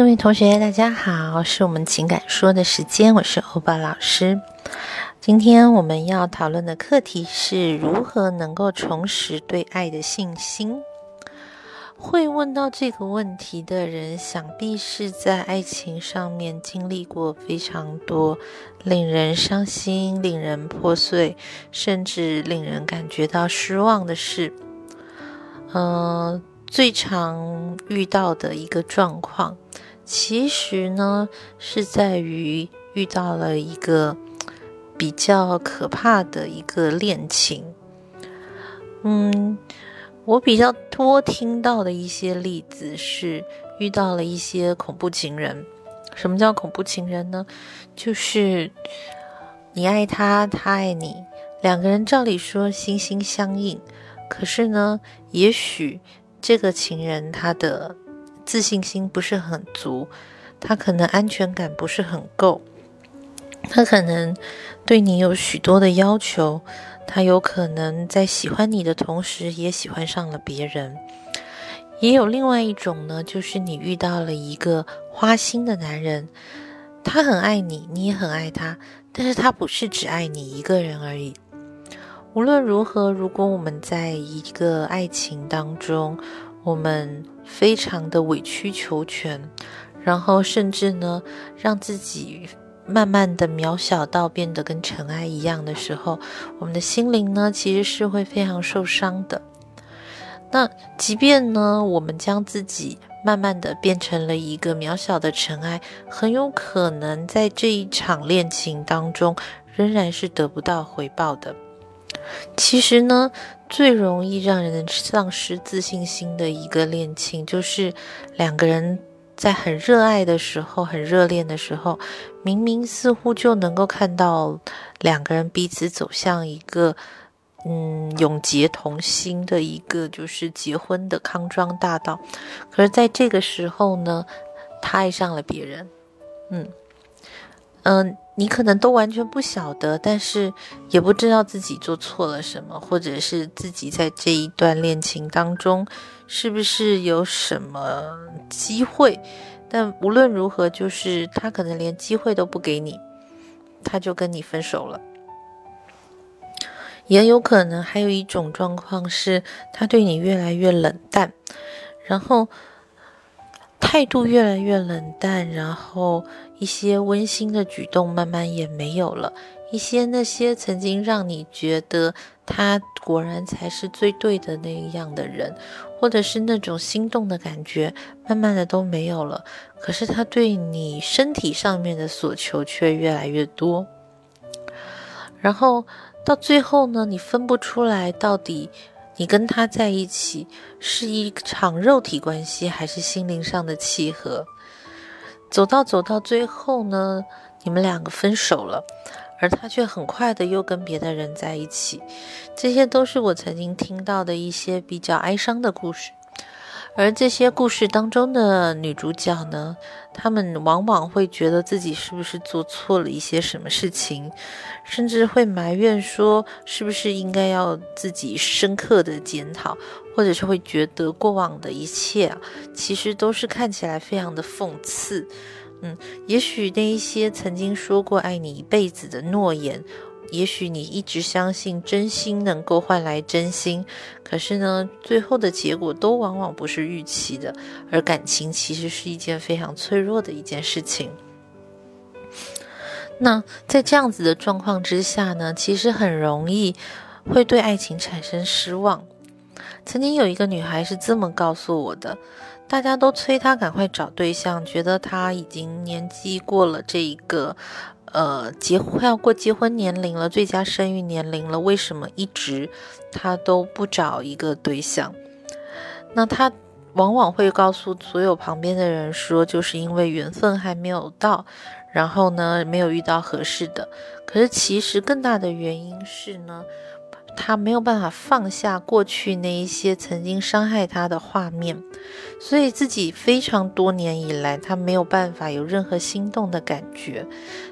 各位同学，大家好，是我们情感说的时间，我是欧巴老师。今天我们要讨论的课题是如何能够重拾对爱的信心。会问到这个问题的人，想必是在爱情上面经历过非常多令人伤心、令人破碎，甚至令人感觉到失望的事。嗯。最常遇到的一个状况，其实呢是在于遇到了一个比较可怕的一个恋情。嗯，我比较多听到的一些例子是遇到了一些恐怖情人。什么叫恐怖情人呢？就是你爱他，他爱你，两个人照理说心心相印，可是呢，也许。这个情人他的自信心不是很足，他可能安全感不是很够，他可能对你有许多的要求，他有可能在喜欢你的同时也喜欢上了别人。也有另外一种呢，就是你遇到了一个花心的男人，他很爱你，你也很爱他，但是他不是只爱你一个人而已。无论如何，如果我们在一个爱情当中，我们非常的委曲求全，然后甚至呢，让自己慢慢的渺小到变得跟尘埃一样的时候，我们的心灵呢，其实是会非常受伤的。那即便呢，我们将自己慢慢的变成了一个渺小的尘埃，很有可能在这一场恋情当中，仍然是得不到回报的。其实呢，最容易让人丧失自信心的一个恋情，就是两个人在很热爱的时候、很热恋的时候，明明似乎就能够看到两个人彼此走向一个嗯永结同心的一个就是结婚的康庄大道，可是在这个时候呢，他爱上了别人，嗯。嗯，你可能都完全不晓得，但是也不知道自己做错了什么，或者是自己在这一段恋情当中是不是有什么机会？但无论如何，就是他可能连机会都不给你，他就跟你分手了。也有可能还有一种状况是，他对你越来越冷淡，然后。态度越来越冷淡，然后一些温馨的举动慢慢也没有了，一些那些曾经让你觉得他果然才是最对的那样的人，或者是那种心动的感觉，慢慢的都没有了。可是他对你身体上面的所求却越来越多，然后到最后呢，你分不出来到底。你跟他在一起是一场肉体关系，还是心灵上的契合？走到走到最后呢，你们两个分手了，而他却很快的又跟别的人在一起。这些都是我曾经听到的一些比较哀伤的故事。而这些故事当中的女主角呢，她们往往会觉得自己是不是做错了一些什么事情，甚至会埋怨说，是不是应该要自己深刻的检讨，或者是会觉得过往的一切啊，其实都是看起来非常的讽刺。嗯，也许那一些曾经说过爱你一辈子的诺言。也许你一直相信真心能够换来真心，可是呢，最后的结果都往往不是预期的。而感情其实是一件非常脆弱的一件事情。那在这样子的状况之下呢，其实很容易会对爱情产生失望。曾经有一个女孩是这么告诉我的：大家都催她赶快找对象，觉得她已经年纪过了这一个。呃，结快要过结婚年龄了，最佳生育年龄了，为什么一直他都不找一个对象？那他往往会告诉所有旁边的人说，就是因为缘分还没有到，然后呢，没有遇到合适的。可是其实更大的原因是呢。他没有办法放下过去那一些曾经伤害他的画面，所以自己非常多年以来，他没有办法有任何心动的感觉。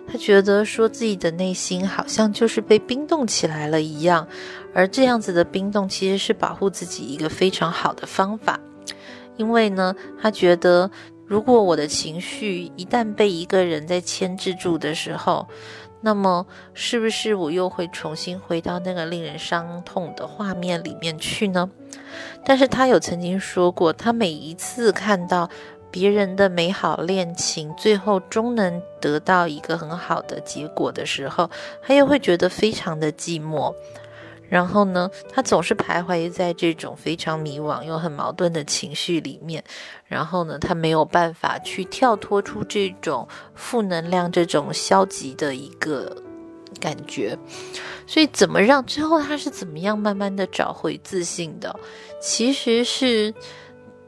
他觉得说自己的内心好像就是被冰冻起来了一样，而这样子的冰冻其实是保护自己一个非常好的方法，因为呢，他觉得如果我的情绪一旦被一个人在牵制住的时候，那么是不是我又会重新回到那个令人伤痛的画面里面去呢？但是他有曾经说过，他每一次看到别人的美好恋情，最后终能得到一个很好的结果的时候，他又会觉得非常的寂寞。然后呢，他总是徘徊在这种非常迷惘又很矛盾的情绪里面。然后呢，他没有办法去跳脱出这种负能量、这种消极的一个感觉。所以，怎么让最后他是怎么样慢慢的找回自信的？其实是。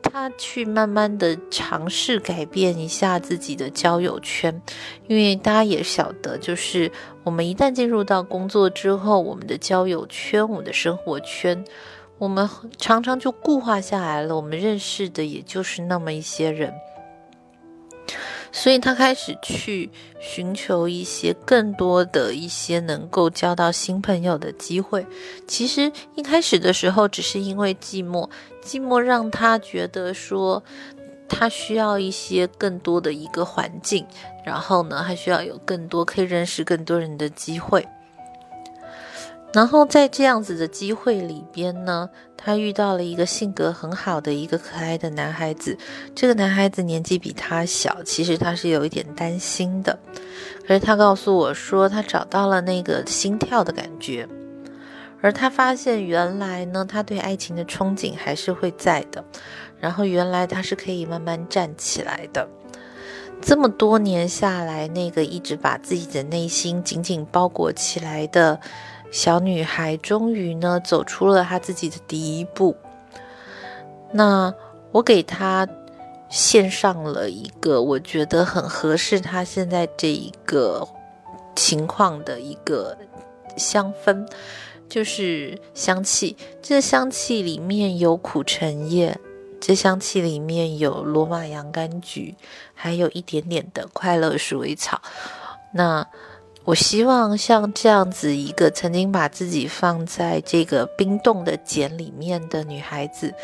他去慢慢的尝试改变一下自己的交友圈，因为大家也晓得，就是我们一旦进入到工作之后，我们的交友圈、我们的生活圈，我们常常就固化下来了。我们认识的也就是那么一些人。所以他开始去寻求一些更多的一些能够交到新朋友的机会。其实一开始的时候，只是因为寂寞，寂寞让他觉得说，他需要一些更多的一个环境，然后呢，还需要有更多可以认识更多人的机会。然后在这样子的机会里边呢，他遇到了一个性格很好的一个可爱的男孩子。这个男孩子年纪比他小，其实他是有一点担心的。可是他告诉我说，他找到了那个心跳的感觉，而他发现原来呢，他对爱情的憧憬还是会在的。然后原来他是可以慢慢站起来的。这么多年下来，那个一直把自己的内心紧紧包裹起来的。小女孩终于呢走出了她自己的第一步。那我给她献上了一个我觉得很合适她现在这一个情况的一个香氛，就是香气。这香气里面有苦橙叶，这香气里面有罗马洋甘菊，还有一点点的快乐鼠尾草。那。我希望像这样子一个曾经把自己放在这个冰冻的茧里面的女孩子，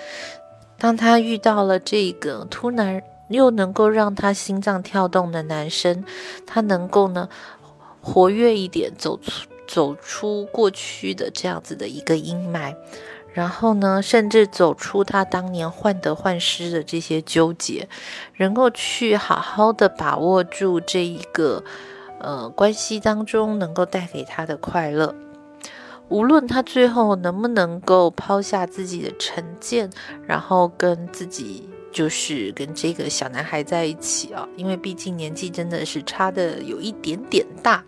当她遇到了这个突然又能够让她心脏跳动的男生，她能够呢活跃一点，走出走出过去的这样子的一个阴霾，然后呢，甚至走出她当年患得患失的这些纠结，能够去好好的把握住这一个。呃，关系当中能够带给他的快乐，无论他最后能不能够抛下自己的成见，然后跟自己就是跟这个小男孩在一起啊，因为毕竟年纪真的是差的有一点点大。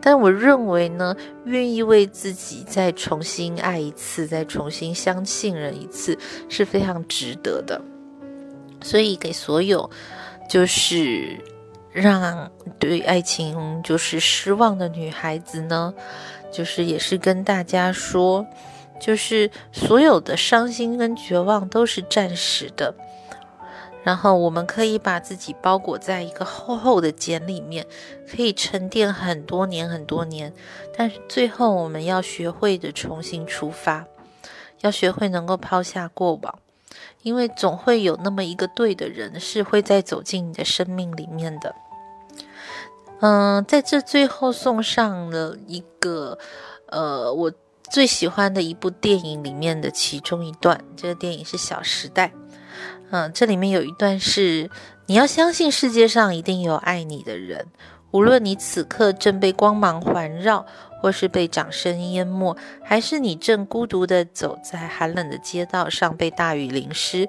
但我认为呢，愿意为自己再重新爱一次，再重新相信人一次，是非常值得的。所以给所有就是。让对爱情就是失望的女孩子呢，就是也是跟大家说，就是所有的伤心跟绝望都是暂时的，然后我们可以把自己包裹在一个厚厚的茧里面，可以沉淀很多年很多年，但是最后我们要学会的重新出发，要学会能够抛下过往。因为总会有那么一个对的人，是会再走进你的生命里面的。嗯，在这最后送上了一个，呃，我最喜欢的一部电影里面的其中一段。这个电影是《小时代》。嗯，这里面有一段是：你要相信世界上一定有爱你的人，无论你此刻正被光芒环绕。或是被掌声淹没，还是你正孤独地走在寒冷的街道上被大雨淋湿？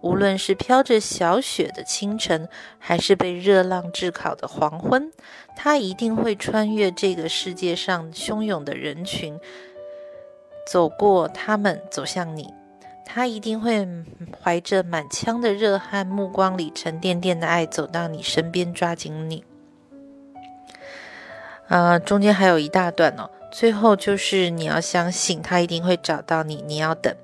无论是飘着小雪的清晨，还是被热浪炙烤的黄昏，他一定会穿越这个世界上汹涌的人群，走过他们，走向你。他一定会怀着满腔的热汗，目光里沉甸甸的爱，走到你身边，抓紧你。呃，中间还有一大段哦，最后就是你要相信他一定会找到你，你要等。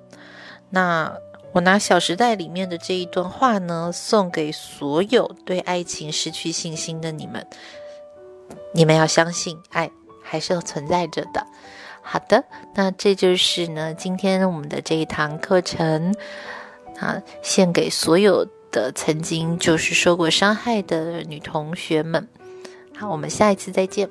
那我拿《小时代》里面的这一段话呢，送给所有对爱情失去信心的你们，你们要相信爱还是存在着的。好的，那这就是呢今天我们的这一堂课程啊，献给所有的曾经就是受过伤害的女同学们。好，我们下一次再见。